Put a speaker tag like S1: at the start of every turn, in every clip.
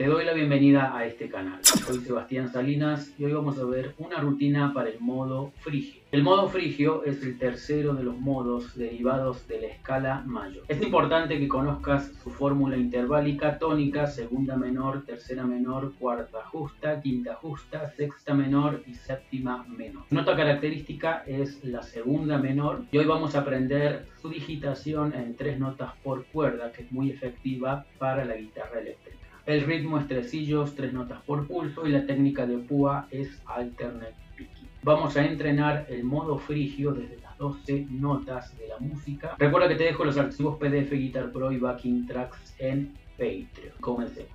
S1: Te doy la bienvenida a este canal. Soy Sebastián Salinas y hoy vamos a ver una rutina para el modo frigio. El modo frigio es el tercero de los modos derivados de la escala mayor. Es importante que conozcas su fórmula interválica tónica, segunda menor, tercera menor, cuarta justa, quinta justa, sexta menor y séptima menor. Nota característica es la segunda menor y hoy vamos a aprender su digitación en tres notas por cuerda que es muy efectiva para la guitarra eléctrica. El ritmo es tresillos, tres notas por pulso y la técnica de púa es alternate picking. Vamos a entrenar el modo frigio desde las 12 notas de la música. Recuerda que te dejo los archivos PDF Guitar Pro y Backing Tracks en Patreon. Comencemos.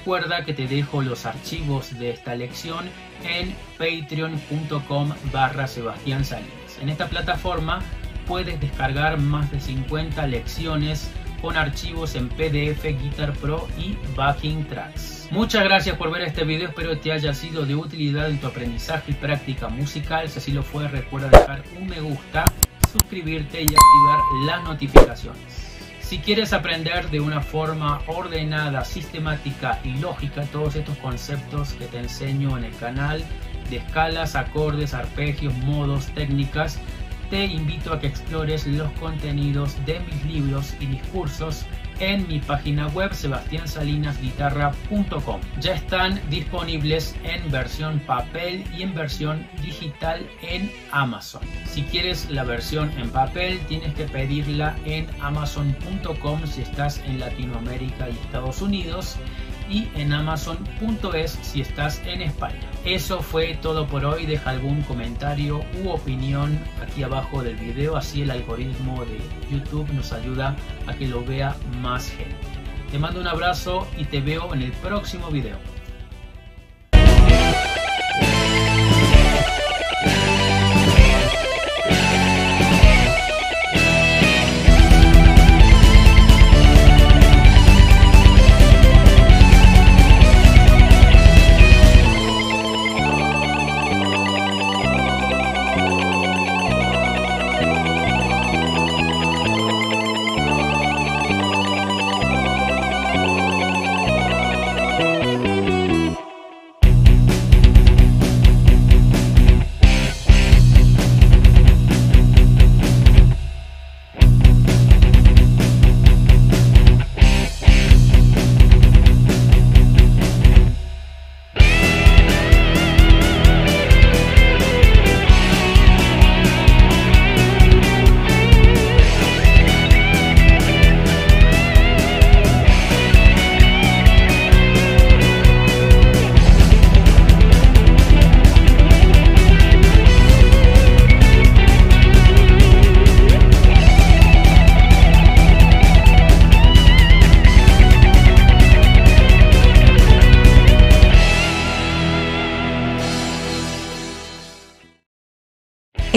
S1: Recuerda que te dejo los archivos de esta lección en patreon.com barra Sebastián Salinas. En esta plataforma puedes descargar más de 50 lecciones con archivos en PDF, Guitar Pro y Backing Tracks. Muchas gracias por ver este video, espero te haya sido de utilidad en tu aprendizaje y práctica musical. Si así lo fue, recuerda dejar un me gusta, suscribirte y activar las notificaciones. Si quieres aprender de una forma ordenada, sistemática y lógica todos estos conceptos que te enseño en el canal de escalas, acordes, arpegios, modos, técnicas, te invito a que explores los contenidos de mis libros y discursos en mi página web sebastiansalinasguitarra.com. Ya están disponibles en versión papel y en versión digital en Amazon. Si quieres la versión en papel, tienes que pedirla en amazon.com si estás en Latinoamérica y Estados Unidos y en amazon.es si estás en España. Eso fue todo por hoy. Deja algún comentario u opinión aquí abajo del video, así el algoritmo de YouTube nos ayuda a que lo vea más gente. Te mando un abrazo y te veo en el próximo video.